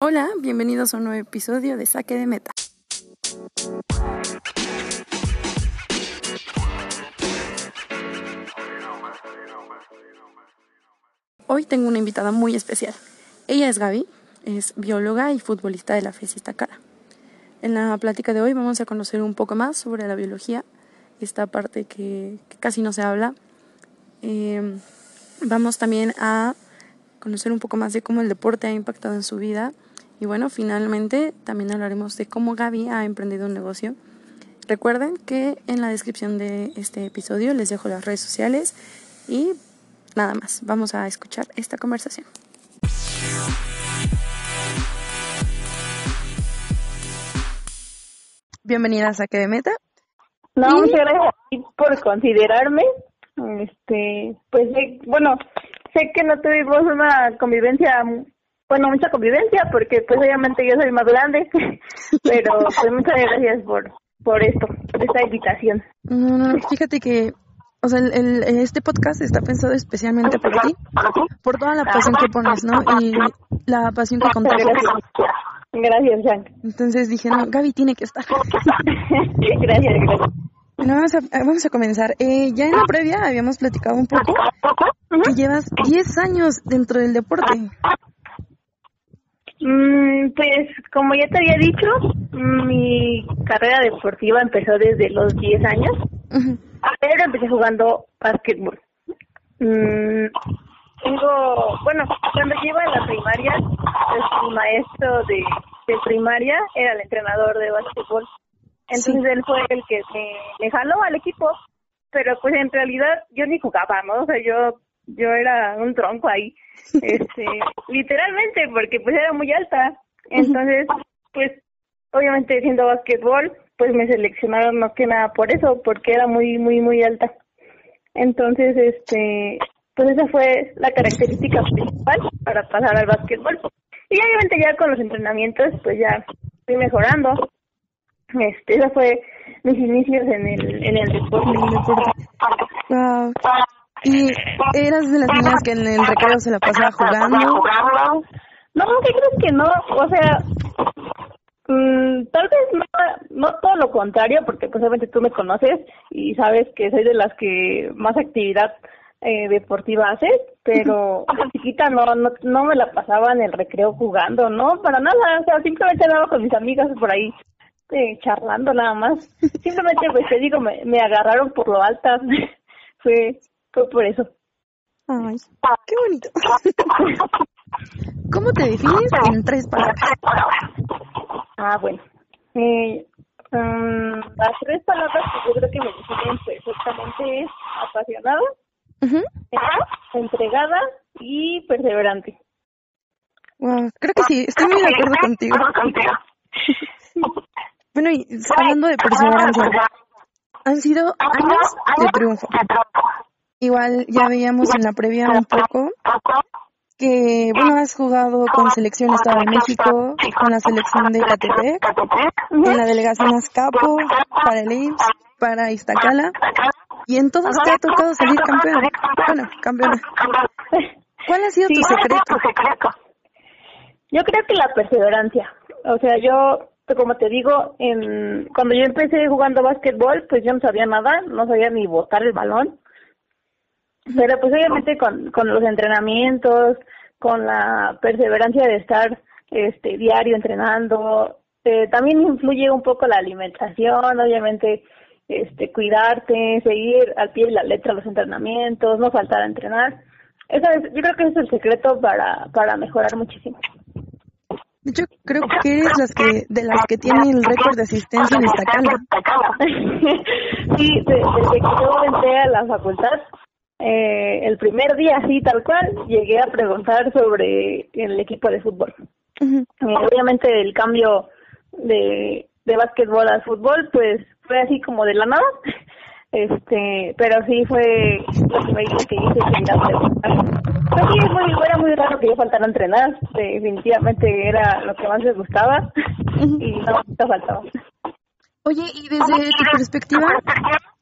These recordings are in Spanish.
Hola, bienvenidos a un nuevo episodio de Saque de Meta. Hoy tengo una invitada muy especial. Ella es Gaby, es bióloga y futbolista de la FES Cara. En la plática de hoy vamos a conocer un poco más sobre la biología, esta parte que, casi no se habla. Eh, vamos también a conocer un poco más de cómo el deporte ha impactado en su vida. Y bueno, finalmente también hablaremos de cómo Gaby ha emprendido un negocio. Recuerden que en la descripción de este episodio les dejo las redes sociales y nada más, vamos a escuchar esta conversación. Bienvenida a Saque de Meta. No, muchas gracias por considerarme. Este, pues bueno, sé que no tuvimos una convivencia, bueno, mucha convivencia, porque pues obviamente yo soy más grande, pero pues muchas gracias por, por esto, por esta invitación. fíjate que, o sea, el, este podcast está pensado especialmente por ti, por toda la pasión que pones, ¿no? Y la pasión que contagias. Gracias, Jean. Entonces dije, no, Gaby tiene que estar. gracias, gracias. Bueno, vamos a, vamos a comenzar. Eh, ya en la previa habíamos platicado un poco que llevas 10 años dentro del deporte. Mm, pues como ya te había dicho, mi carrera deportiva empezó desde los 10 años. Pero empecé jugando básquetbol. Mm, tengo, bueno, cuando iba a la primaria, pues, mi maestro de, de primaria era el entrenador de básquetbol. Entonces él fue el que me, me jaló al equipo, pero pues en realidad yo ni jugaba, ¿no? O sea, yo yo era un tronco ahí, este, literalmente, porque pues era muy alta. Entonces, pues obviamente siendo básquetbol, pues me seleccionaron más que nada por eso, porque era muy, muy, muy alta. Entonces, este, pues esa fue la característica principal para pasar al básquetbol. Y obviamente ya con los entrenamientos, pues ya fui mejorando. Este, esa fue mis inicios en el, en el deporte. Wow. ¿Y eras de las niñas que en el recreo se la pasaba jugando? No, ¿qué crees que no? O sea, mm, tal vez no, no todo lo contrario, porque pues obviamente tú me conoces y sabes que soy de las que más actividad eh, deportiva haces, pero chiquita no, no, no me la pasaba en el recreo jugando, no, para nada, o sea, simplemente andaba con mis amigas por ahí eh, charlando nada más. Simplemente, pues te digo, me, me agarraron por lo alta. fue, fue por eso. Ay, qué bonito. ¿Cómo te defines en tres palabras? Ah, bueno. Eh, um, las tres palabras que yo creo que me definen perfectamente es apasionada, entregada y perseverante. Wow, creo que sí, estoy muy de acuerdo contigo. Bueno, y hablando de perseverancia, han sido años de triunfo. Igual ya veíamos en la previa un poco que, bueno, has jugado con selección Estado de México, con la selección de Catepec, en la delegación Azcapo, para el IMSS, para Iztacala, y en todos te ha tocado salir campeón. Bueno, campeona. ¿Cuál ha sido tu secreto? Yo creo que la perseverancia. O sea, yo como te digo, en, cuando yo empecé jugando básquetbol, pues yo no sabía nada, no sabía ni botar el balón. Pero pues obviamente con, con los entrenamientos, con la perseverancia de estar este diario entrenando, eh, también influye un poco la alimentación, obviamente este cuidarte, seguir al pie de la letra los entrenamientos, no faltar a entrenar. Esa es, yo creo que ese es el secreto para, para mejorar muchísimo. Yo creo que eres las que, de las que tienen el récord de asistencia en esta sí, desde que yo entré a la facultad, eh, el primer día, así tal cual, llegué a preguntar sobre el equipo de fútbol. Eh, obviamente el cambio de, de básquetbol al fútbol, pues fue así como de la nada. Este, pero sí fue lo que me hice que hice preguntar. Pues sí, muy, era muy raro que yo faltara a entrenar. Definitivamente era lo que más me gustaba y no, me faltaba. Oye, y desde tu perspectiva,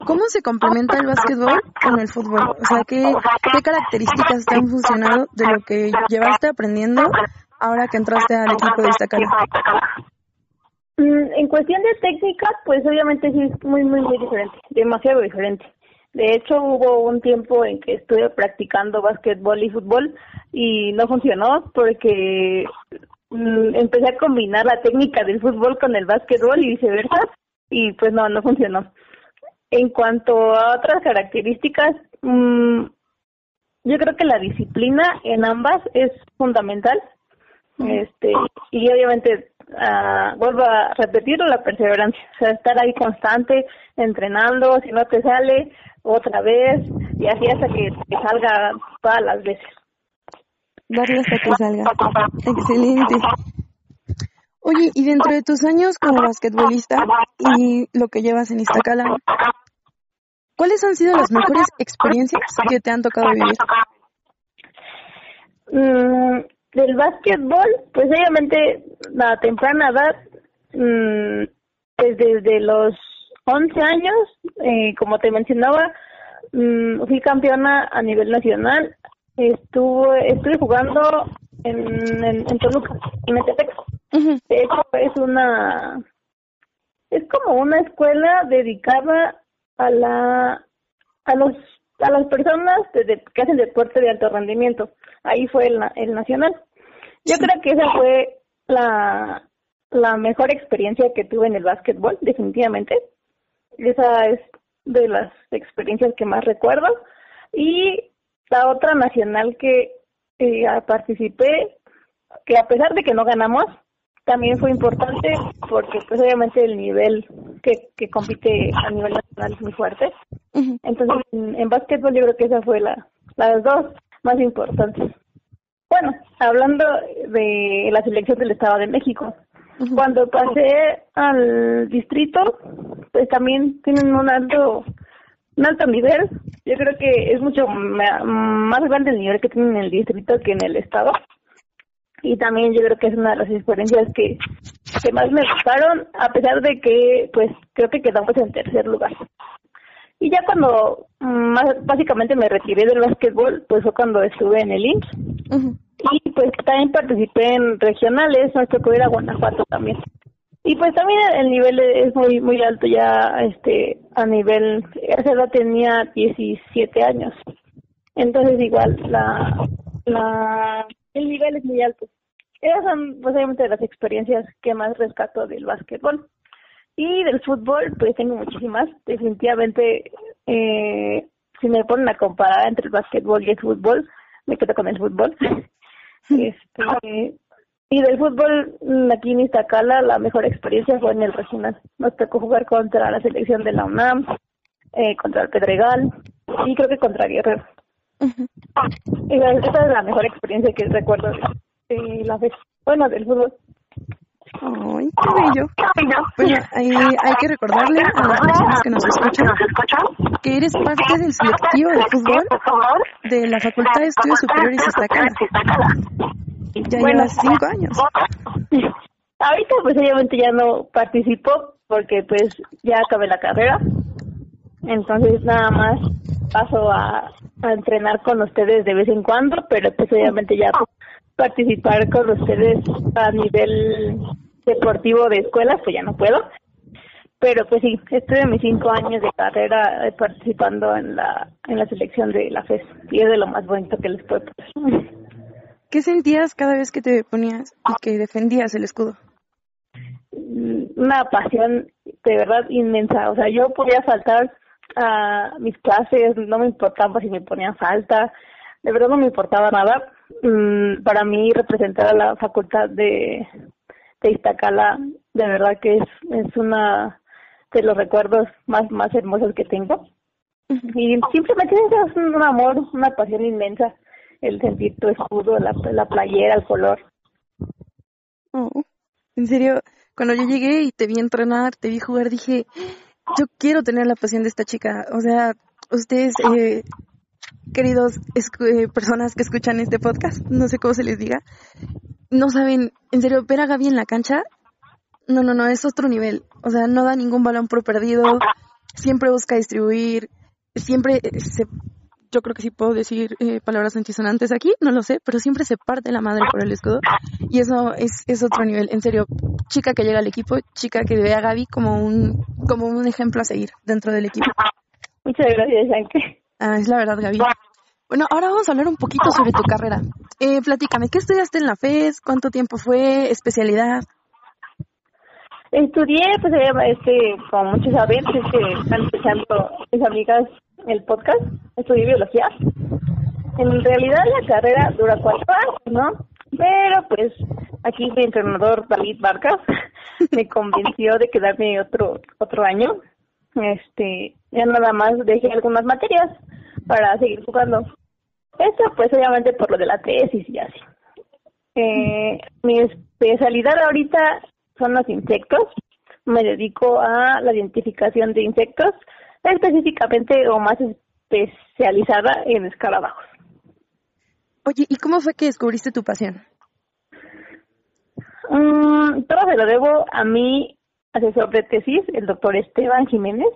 ¿cómo se complementa el básquetbol con el fútbol? O sea, ¿qué, qué características te han funcionado de lo que llevaste aprendiendo ahora que entraste al equipo de Iztacala? Mm, en cuestión de técnica, pues obviamente sí es muy, muy, muy diferente, demasiado diferente. De hecho, hubo un tiempo en que estuve practicando básquetbol y fútbol y no funcionó porque mm, empecé a combinar la técnica del fútbol con el básquetbol y viceversa y pues no, no funcionó. En cuanto a otras características, mm, yo creo que la disciplina en ambas es fundamental. Este, y obviamente uh, vuelvo a repetirlo, la perseverancia, o sea, estar ahí constante, entrenando, si no te sale, otra vez, y así hasta que te salga todas las veces. Darle hasta que salga. Excelente. Oye, y dentro de tus años como basquetbolista y lo que llevas en Iztacala, ¿cuáles han sido las mejores experiencias que te han tocado vivir? Mm, del básquetbol, pues obviamente la temprana edad, mm, pues desde los 11 años, eh, como te mencionaba, mm, fui campeona a nivel nacional. Estuve, estuve jugando en, en, Toluca, en Metepec. De hecho, es una, es como una escuela dedicada a la, a los, a las personas que hacen deporte de alto rendimiento. Ahí fue el, el nacional. Yo creo que esa fue la, la mejor experiencia que tuve en el básquetbol, definitivamente. Esa es de las experiencias que más recuerdo. Y la otra nacional que eh, participé, que a pesar de que no ganamos, también fue importante porque pues obviamente el nivel que, que compite a nivel nacional es muy fuerte. Entonces en, en básquetbol yo creo que esa fue la las dos más importantes. Bueno, hablando de la selección del Estado de México, cuando pasé al distrito, pues también tienen un alto un alto nivel. Yo creo que es mucho más grande el nivel que tienen en el distrito que en el estado. Y también yo creo que es una de las experiencias que, que más me gustaron, a pesar de que, pues, creo que quedamos en tercer lugar. Y ya cuando más básicamente me retiré del básquetbol, pues fue cuando estuve en el IMSS. Y pues también participé en regionales, nos tocó ir a Guanajuato también. Y pues también el nivel es muy muy alto ya este a nivel esa edad tenía 17 años. Entonces igual la la el nivel es muy alto. Esas son posiblemente las experiencias que más rescato del básquetbol. Y del fútbol, pues tengo muchísimas. Definitivamente, eh, si me ponen a comparar entre el básquetbol y el fútbol, me quedo con el fútbol. este, y del fútbol, mm, aquí en Iztacala, la mejor experiencia fue en el regional. Nos tocó jugar contra la selección de la UNAM, eh, contra el Pedregal y creo que contra Guerrero. Esa es la mejor experiencia que recuerdo de la vez. Bueno, del fútbol. Ay, qué bello. Bueno, ahí hay que recordarle a las personas que nos escuchan que eres parte del selectivo de fútbol de la Facultad de Estudios Superiores Iztacala. Ya llevas cinco años. Ahorita pues obviamente ya no participo porque pues ya acabé la carrera. Entonces nada más paso a, a entrenar con ustedes de vez en cuando, pero pues obviamente ya participar con ustedes a nivel deportivo de escuelas, pues ya no puedo. Pero pues sí, estuve mis cinco años de carrera participando en la en la selección de la FES y es de lo más bonito que les puedo poner. ¿Qué sentías cada vez que te ponías y que defendías el escudo? Mm, una pasión de verdad inmensa. O sea, yo podía faltar a mis clases, no me importaba si me ponían falta, de verdad no me importaba nada. Mm, para mí representar a la facultad de, de Iztacala, de verdad que es, es una de los recuerdos más, más hermosos que tengo. Y simplemente es un amor, una pasión inmensa, el sentir tu escudo, la, la playera, el color. Oh, en serio, cuando yo llegué y te vi entrenar, te vi jugar, dije, yo quiero tener la pasión de esta chica. O sea, ustedes eh, queridos eh, personas que escuchan este podcast, no sé cómo se les diga, no saben, en serio, ver a Gaby en la cancha, no, no, no, es otro nivel. O sea, no da ningún balón por perdido, siempre busca distribuir, siempre se yo creo que sí puedo decir eh, palabras antisonantes aquí, no lo sé, pero siempre se parte la madre por el escudo y eso es, es otro nivel, en serio, chica que llega al equipo, chica que ve a Gaby como un, como un ejemplo a seguir dentro del equipo. Muchas gracias, Yankee. Ah, es la verdad, Gaby. Bueno, ahora vamos a hablar un poquito sobre tu carrera. Eh, platícame, ¿qué estudiaste en la FES? ¿Cuánto tiempo fue? ¿Especialidad? Estudié, pues, este, como muchos saben, es que están escuchando mis amigas el podcast, estudié biología. En realidad la carrera dura cuatro años, ¿no? Pero pues aquí mi entrenador David Vargas me convenció de quedarme otro otro año. Este, ya nada más dejé algunas materias para seguir jugando. Esto pues obviamente por lo de la tesis y así. Eh, mi especialidad ahorita son los insectos. Me dedico a la identificación de insectos específicamente o más especializada en escarabajos. Oye, ¿y cómo fue que descubriste tu pasión? Mm, todo se lo debo a mi asesor de tesis, el doctor Esteban Jiménez.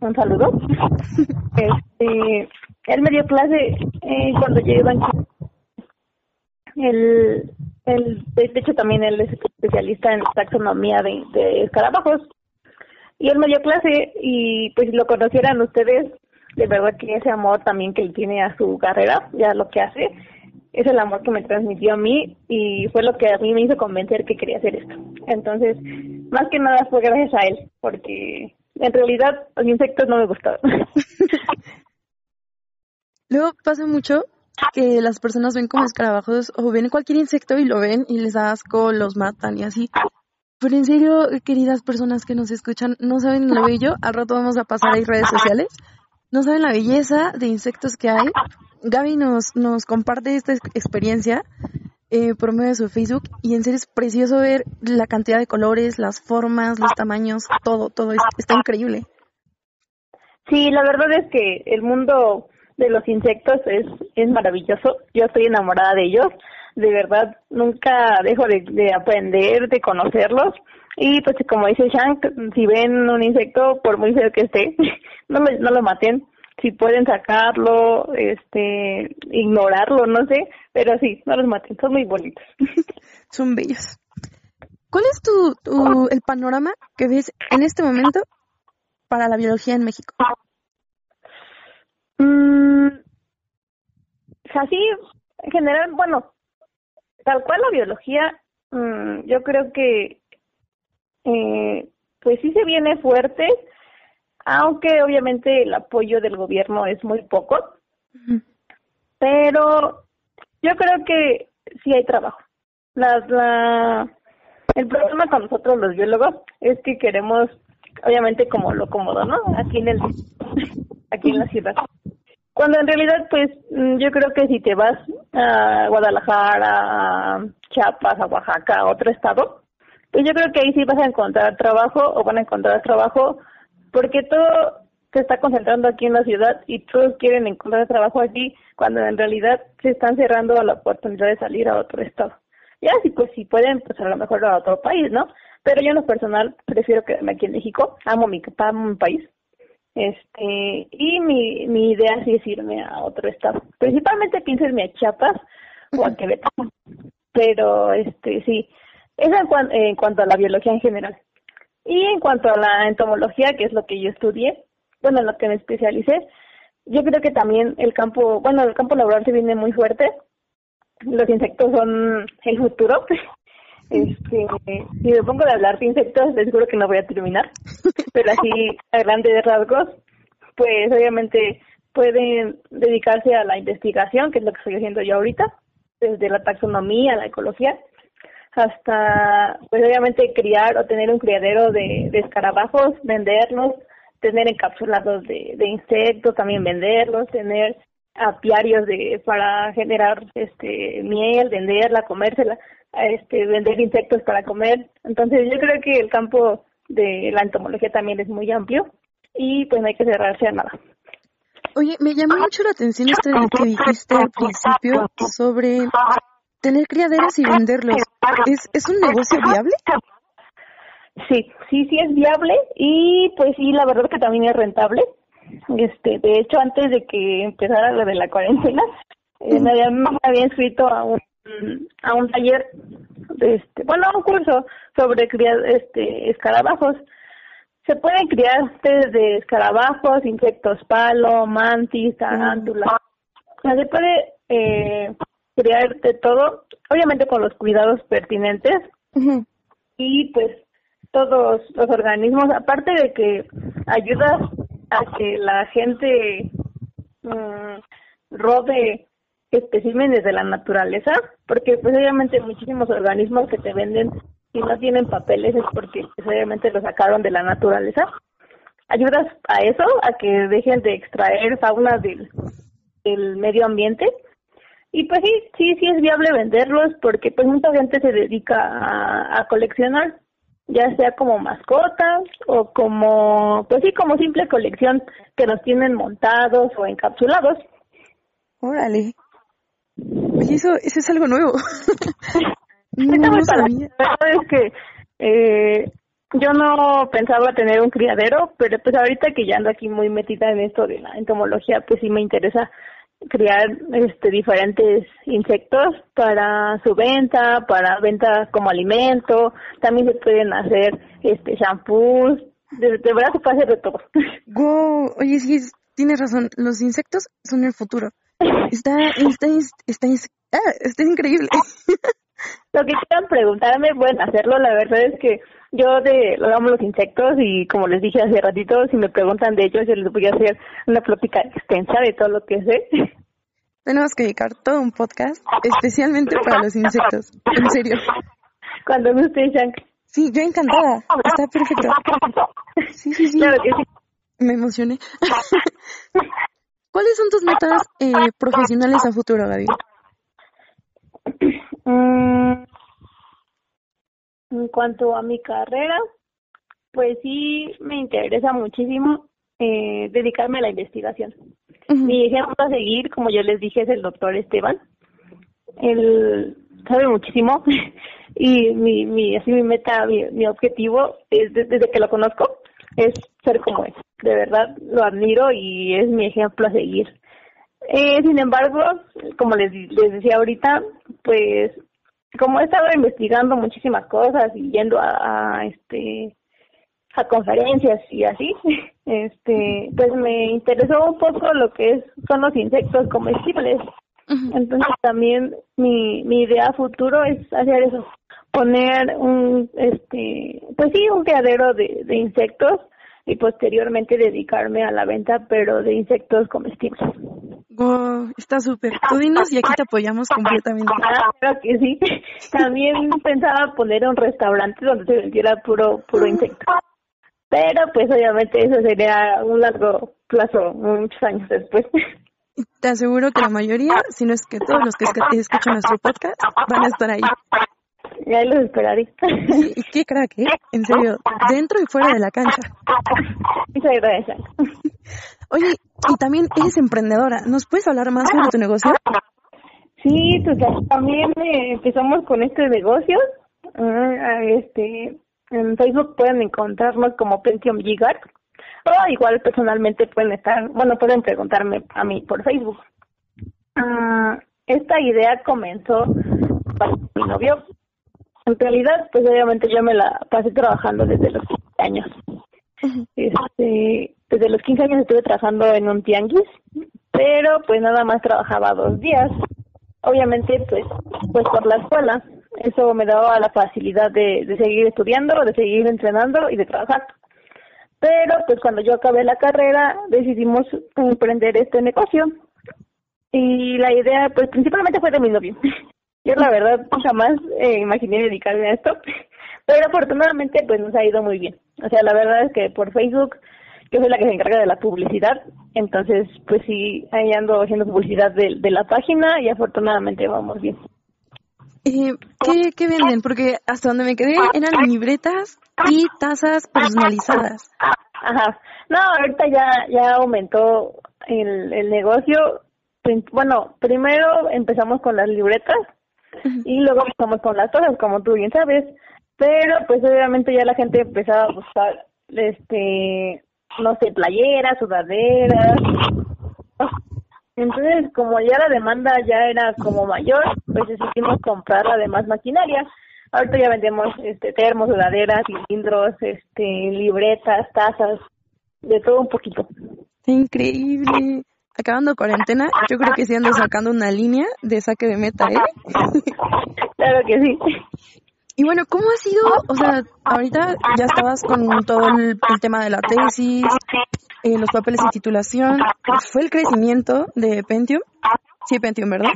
Un saludo. este, él me dio clase eh, cuando yo iba en el, el, de hecho también él es especialista en taxonomía de, de escarabajos y él me dio clase y pues lo conocieran ustedes, de verdad que ese amor también que él tiene a su carrera, ya lo que hace, es el amor que me transmitió a mí y fue lo que a mí me hizo convencer que quería hacer esto. Entonces, más que nada fue gracias a él, porque en realidad los insectos no me gustaban. Luego pasa mucho que las personas ven como escarabajos o ven cualquier insecto y lo ven y les da asco, los matan y así. Pero en serio, queridas personas que nos escuchan, no saben lo bello, al rato vamos a pasar ahí redes sociales, no saben la belleza de insectos que hay. Gaby nos, nos comparte esta experiencia eh, por medio de su Facebook y en serio es precioso ver la cantidad de colores, las formas, los tamaños, todo, todo, está increíble. Sí, la verdad es que el mundo de los insectos es, es maravilloso, yo estoy enamorada de ellos de verdad nunca dejo de, aprender, de conocerlos. Y pues como dice Shank, si ven un insecto, por muy feo que esté, no lo, no lo maten. Si pueden sacarlo, este, ignorarlo, no sé, pero sí, no los maten, son muy bonitos. son bellos. ¿Cuál es tu, tu, el panorama que ves en este momento para la biología en México? Mm, así, en general, bueno, tal cual la biología, mm, yo creo que eh, pues sí se viene fuerte, aunque obviamente el apoyo del gobierno es muy poco, pero yo creo que sí hay trabajo. La, la, el problema con nosotros los biólogos es que queremos, obviamente como lo cómodo, ¿no? Aquí en el, aquí en la ciudad. Cuando en realidad, pues mm, yo creo que si te vas a Guadalajara, a Chiapas, a Oaxaca, a otro estado, pues yo creo que ahí sí vas a encontrar trabajo o van a encontrar trabajo porque todo se está concentrando aquí en la ciudad y todos quieren encontrar trabajo aquí cuando en realidad se están cerrando la oportunidad de salir a otro estado. Ya sí, pues si pueden, pues a lo mejor a otro país, ¿no? Pero yo en lo personal prefiero quedarme aquí en México, amo mi, amo mi país este, y mi, mi idea sí es irme a otro estado. Principalmente pienso irme a Chiapas o a Quebec. Pero, este, sí, eso en, en cuanto a la biología en general. Y en cuanto a la entomología, que es lo que yo estudié, bueno, en lo que me especialicé, yo creo que también el campo, bueno, el campo laboral se viene muy fuerte. Los insectos son el futuro. Este, si me pongo de hablar de insectos, les juro que no voy a terminar. Pero así, a grandes rasgos, pues obviamente pueden dedicarse a la investigación, que es lo que estoy haciendo yo ahorita, desde la taxonomía, la ecología, hasta, pues obviamente criar o tener un criadero de, de escarabajos, venderlos, tener encapsulados de, de insectos, también venderlos, tener apiarios de para generar este miel, venderla, comérsela este, vender insectos para comer. Entonces yo creo que el campo de la entomología también es muy amplio y pues no hay que cerrarse a nada. Oye, me llamó mucho la atención esto que dijiste al principio sobre tener criaderos y venderlos. ¿Es, ¿Es un negocio viable? Sí, sí, sí es viable y pues sí, la verdad que también es rentable. Este, de hecho, antes de que empezara lo de la cuarentena, eh, me, había, me había inscrito a un a un taller, de este, bueno, a un curso sobre criar este escarabajos. Se pueden criar desde escarabajos, insectos palo, mantis, tarántula. O sea, se puede eh, criar de todo, obviamente con los cuidados pertinentes. Y pues todos los organismos, aparte de que ayudas a que la gente mmm, robe especímenes de la naturaleza, porque pues obviamente muchísimos organismos que te venden y no tienen papeles es porque pues, obviamente lo sacaron de la naturaleza. Ayudas a eso, a que dejen de extraer fauna del, del medio ambiente. Y pues sí, sí, sí es viable venderlos porque pues mucha gente se dedica a, coleccionar, ya sea como mascotas o como, pues sí, como simple colección que los tienen montados o encapsulados. Órale. Oye, eso, eso es algo nuevo. no, no sabía. La verdad es que eh, yo no pensaba tener un criadero, pero pues ahorita que ya ando aquí muy metida en esto de la entomología, pues sí me interesa criar este diferentes insectos para su venta, para venta como alimento, también se pueden hacer este shampoos, de, verdad se puede hacer de todo. Wow, oye sí, tienes razón, los insectos son el futuro. Está, está, está, ah, está increíble. Lo que quieran preguntarme, pueden hacerlo. La verdad es que yo de amo los insectos y como les dije hace ratito, si me preguntan de ellos, yo les voy a hacer una plática extensa de todo lo que sé. Tenemos que dedicar todo un podcast especialmente para los insectos. En serio. Cuando guste, Shank. Sí, yo encantada. Está perfecto. Sí, sí, sí. Claro que sí. Me emocioné. ¿Cuáles son tus metas eh, profesionales a futuro, Gaby? Mm, en cuanto a mi carrera, pues sí me interesa muchísimo eh, dedicarme a la investigación. Mi ejemplo a seguir, como yo les dije, es el doctor Esteban. Él sabe muchísimo y mi, mi, así mi meta, mi, mi objetivo es desde que lo conozco es ser como él. De verdad lo admiro y es mi ejemplo a seguir. Eh, sin embargo, como les, les decía ahorita, pues como he estado investigando muchísimas cosas y yendo a, este a conferencias y así, este, pues me interesó un poco lo que es son los insectos comestibles. Entonces también mi mi idea futuro es hacer eso, poner un este, pues sí, un criadero de, de insectos y posteriormente dedicarme a la venta, pero de insectos comestibles. Wow, está súper. Tú dinos y aquí te apoyamos completamente. Ah, claro que sí. También pensaba poner un restaurante donde se vendiera puro puro insecto. Pero pues obviamente eso sería un largo plazo, muchos años después. Te aseguro que la mayoría, si no es que todos los que escuchan nuestro podcast, van a estar ahí. Ya los esperaré. ¿Y qué crack, eh? En serio, dentro y fuera de la cancha. Muchas gracias. Oye, y también eres emprendedora. ¿Nos puedes hablar más sobre tu negocio? Sí, pues también eh, empezamos con este negocio. Ah, este, en Facebook pueden encontrarnos como Pentium Gigar. O igual personalmente pueden estar, bueno, pueden preguntarme a mí por Facebook. Ah, esta idea comenzó para mi novio en realidad, pues obviamente yo me la pasé trabajando desde los 15 años. Este, desde los 15 años estuve trabajando en un tianguis, pero pues nada más trabajaba dos días. Obviamente, pues, pues por la escuela. Eso me daba la facilidad de, de seguir estudiando, de seguir entrenando y de trabajar. Pero pues cuando yo acabé la carrera decidimos emprender este negocio. Y la idea pues principalmente fue de mi novio. Yo la verdad jamás eh, imaginé dedicarme a esto, pero afortunadamente pues nos ha ido muy bien. O sea, la verdad es que por Facebook yo soy la que se encarga de la publicidad, entonces pues sí, ahí ando haciendo publicidad de, de la página y afortunadamente vamos bien. Eh, ¿qué, ¿Qué venden? Porque hasta donde me quedé eran libretas y tazas personalizadas. Ajá. No, ahorita ya ya aumentó el, el negocio. Bueno, primero empezamos con las libretas y luego empezamos con las cosas, como tú bien sabes, pero pues obviamente ya la gente empezaba a buscar este no sé, playeras, sudaderas. Entonces, como ya la demanda ya era como mayor, pues decidimos comprar además maquinaria. Ahorita ya vendemos este termos, sudaderas, cilindros, este libretas, tazas, de todo un poquito. Increíble. Acabando cuarentena, yo creo que sí ando sacando una línea de saque de meta, ¿eh? claro que sí. Y bueno, ¿cómo ha sido? O sea, ahorita ya estabas con todo el, tema de la tesis, eh, los papeles de titulación. ¿Fue el crecimiento de Pentium? Sí, Pentium, ¿verdad?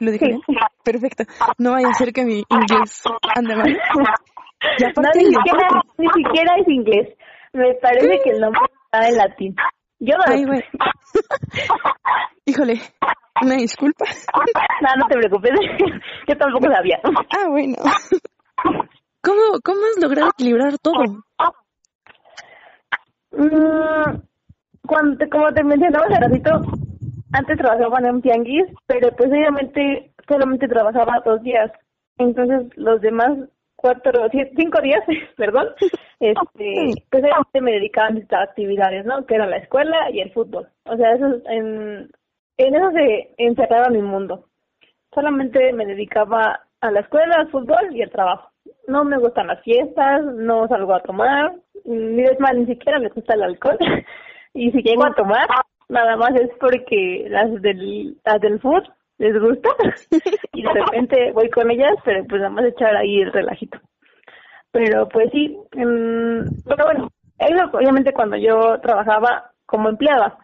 ¿Lo dije bien? Perfecto. No vaya a ser que mi inglés ande mal. no, ni, siquiera, ni siquiera es inglés. Me parece que el nombre está en latín. Yo no Ay, güey. Híjole, una disculpa. No, no te preocupes. Yo tampoco sabía. Ah, bueno. ¿Cómo, cómo has logrado equilibrar todo? Mm, cuando, como te mencionaba hace ratito, antes trabajaba en un tianguis, pero pues obviamente solamente trabajaba dos días. Entonces los demás cuatro, cinco días, perdón, este, pues obviamente me dedicaba a mis actividades, ¿no? Que era la escuela y el fútbol. O sea, eso en, en eso se encerraba mi mundo. Solamente me dedicaba a la escuela, al fútbol y al trabajo. No me gustan las fiestas, no salgo a tomar, ni es más, ni siquiera me gusta el alcohol. y si llego a tomar, nada más es porque las del, las del fútbol les gusta y de repente voy con ellas, pero pues nada más echar ahí el relajito. Pero pues sí, pero bueno, eso obviamente cuando yo trabajaba como empleada.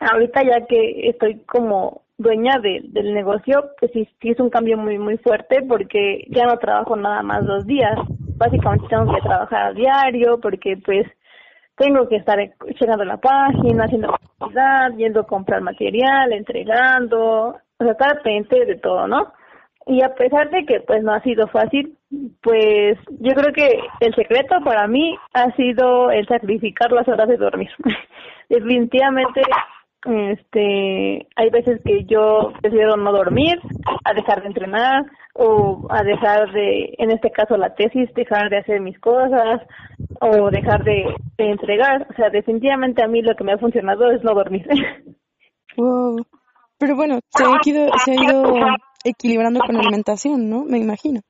Ahorita ya que estoy como dueña de, del negocio, pues sí, sí es un cambio muy, muy fuerte porque ya no trabajo nada más dos días. Básicamente tengo que trabajar a diario porque pues tengo que estar llenando la página, haciendo actividad, yendo a comprar material, entregando, o sea, estar pendiente de todo, ¿no? Y a pesar de que pues no ha sido fácil, pues yo creo que el secreto para mí ha sido el sacrificar las horas de dormir. Definitivamente este hay veces que yo prefiero no dormir a dejar de entrenar o a dejar de en este caso la tesis dejar de hacer mis cosas o dejar de, entregar. O sea definitivamente a mí lo que me ha funcionado es no dormir. Wow pero bueno se ha ido se ha ido equilibrando con la alimentación no me imagino.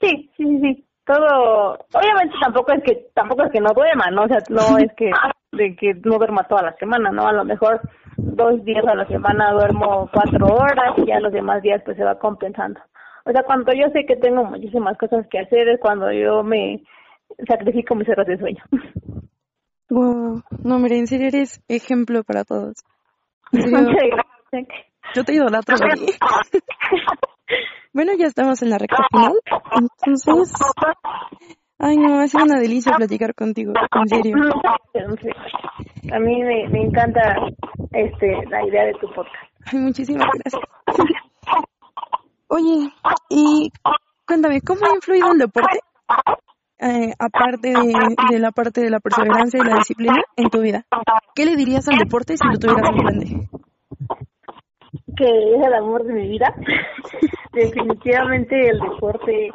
Sí sí sí sí. Todo obviamente tampoco es que tampoco es que no duerma no o sea no es que de que no duerma toda la semana no a lo mejor dos días a la semana duermo cuatro horas y ya los demás días pues se va compensando. O sea, cuando yo sé que tengo muchísimas cosas que hacer es cuando yo me sacrifico mis horas de sueño. Wow, no, mire, en serio eres ejemplo para todos. Yo te idolato. bueno, ya estamos en la recta final, entonces Ay, no, ha sido una delicia platicar contigo, en serio. A mí me, me encanta este la idea de tu podcast. Ay, muchísimas gracias. Oye, y cuéntame, ¿cómo ha influido el deporte, eh, aparte de, la parte de la perseverancia y la disciplina, en tu vida? ¿Qué le dirías al deporte si lo tuvieras en grande? Que es el amor de mi vida. Definitivamente el deporte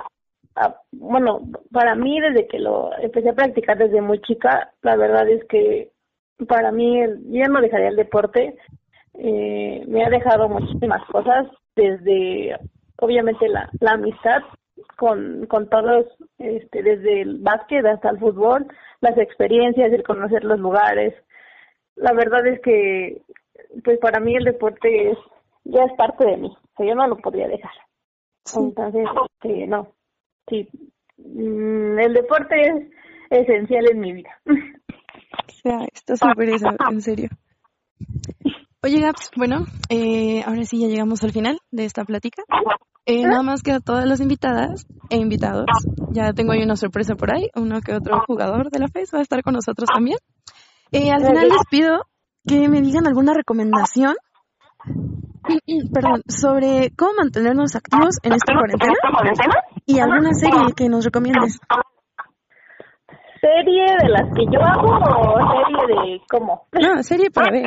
Ah, bueno, para mí desde que lo empecé a practicar desde muy chica, la verdad es que para mí ya no dejaría el deporte, eh, me ha dejado muchísimas cosas, desde obviamente la, la amistad con, con todos, este, desde el básquet hasta el fútbol, las experiencias, el conocer los lugares. La verdad es que, pues para mí el deporte es, ya es parte de mí, o sea, yo no lo podría dejar. Entonces, este, no, sí, mm, el deporte es esencial en mi vida. O sea, está súper eso, en serio. Oye, Gaps, bueno, eh, ahora sí ya llegamos al final de esta plática. Eh, nada más que a todas las invitadas e invitados, ya tengo ahí una sorpresa por ahí, uno que otro jugador de la FES va a estar con nosotros también. Eh, al final les pido que me digan alguna recomendación perdón, sobre cómo mantenernos activos en esta cuarentena y alguna serie que nos recomiendes. ¿Serie de las que yo hago o serie de cómo? No, serie para ver.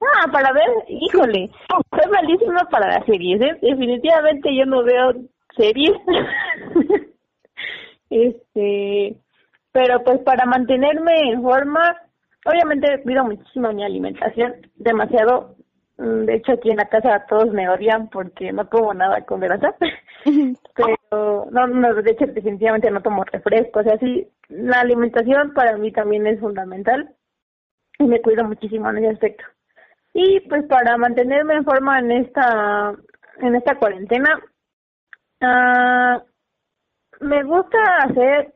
Ah, para ver, híjole, soy malísima para las series, ¿eh? definitivamente yo no veo series. este, pero pues para mantenerme en forma, obviamente cuido muchísimo mi alimentación, demasiado. Mm, de hecho, aquí en la casa todos me odian porque no como nada con grasa. Pero, no, no, de hecho, definitivamente no tomo refrescos. O sea, sí, la alimentación para mí también es fundamental y me cuido muchísimo en ese aspecto. Y pues para mantenerme en forma en esta en esta cuarentena, uh, me gusta hacer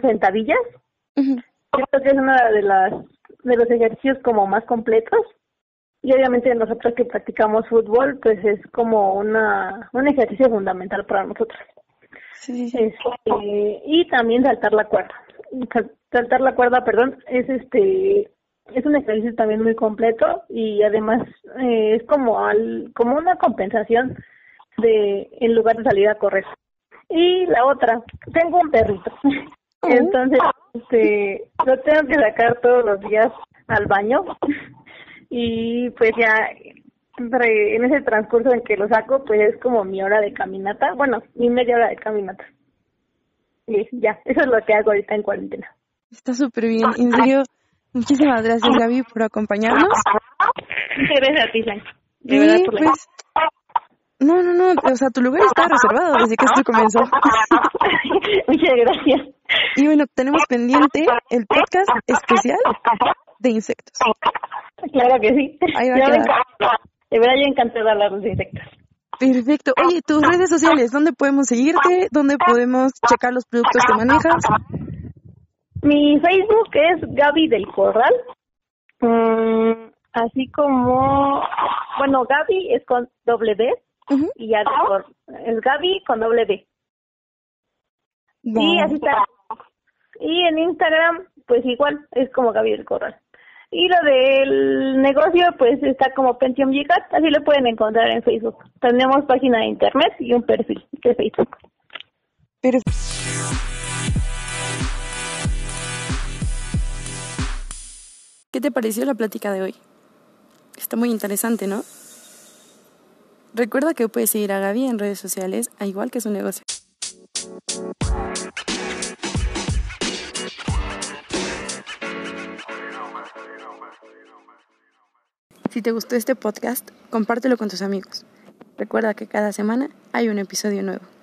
sentadillas. Creo que es una de las de los ejercicios como más completos. Y obviamente nosotros que practicamos fútbol, pues es como una un ejercicio fundamental para nosotros. Sí. Este, y también saltar la cuerda. Saltar la cuerda, perdón, es este es un ejercicio también muy completo y además eh, es como al, como una compensación de en lugar de salir a correr. Y la otra, tengo un perrito. Entonces, este, lo tengo que sacar todos los días al baño y pues ya en ese transcurso en que lo saco, pues es como mi hora de caminata, bueno, mi media hora de caminata. Y ya, eso es lo que hago ahorita en cuarentena. Está súper bien, en serio, Muchísimas gracias, Gaby, por acompañarnos. Muchas gracias a ti, De pues, no, no, no, o sea, tu lugar está reservado desde que esto comenzó. Muchas gracias. Y bueno, tenemos pendiente el podcast especial de insectos. Claro que sí. Ahí va a quedar. De verdad, yo encantada de hablar de insectos. Perfecto. Oye, tus redes sociales, ¿dónde podemos seguirte? ¿Dónde podemos checar los productos que manejas? Mi Facebook es Gaby del Corral. Mm, así como, bueno, Gaby es con doble Y ya es Gaby con doble D. Y así está. Y en Instagram, pues igual, es como Gaby del Corral. Y lo del negocio, pues está como Pentium Gigat, así lo pueden encontrar en Facebook. Tenemos página de internet y un perfil de Facebook. ¿Qué te pareció la plática de hoy? Está muy interesante, ¿no? Recuerda que puedes seguir a Gaby en redes sociales, a igual que su negocio. Si te gustó este podcast, compártelo con tus amigos. Recuerda que cada semana hay un episodio nuevo.